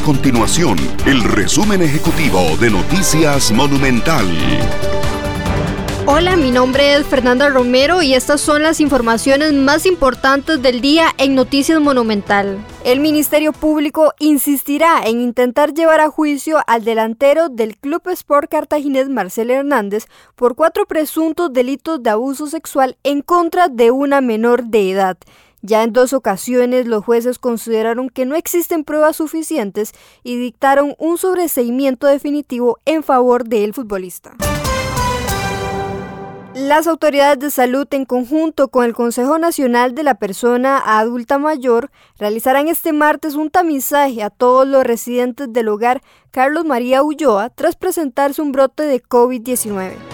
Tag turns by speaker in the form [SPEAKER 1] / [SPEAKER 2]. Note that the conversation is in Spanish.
[SPEAKER 1] continuación el resumen ejecutivo de Noticias Monumental.
[SPEAKER 2] Hola, mi nombre es Fernanda Romero y estas son las informaciones más importantes del día en Noticias Monumental. El Ministerio Público insistirá en intentar llevar a juicio al delantero del Club Sport Cartaginés Marcelo Hernández por cuatro presuntos delitos de abuso sexual en contra de una menor de edad. Ya en dos ocasiones los jueces consideraron que no existen pruebas suficientes y dictaron un sobreseimiento definitivo en favor del futbolista. Las autoridades de salud, en conjunto con el Consejo Nacional de la Persona Adulta Mayor, realizarán este martes un tamizaje a todos los residentes del hogar Carlos María Ulloa tras presentarse un brote de COVID-19.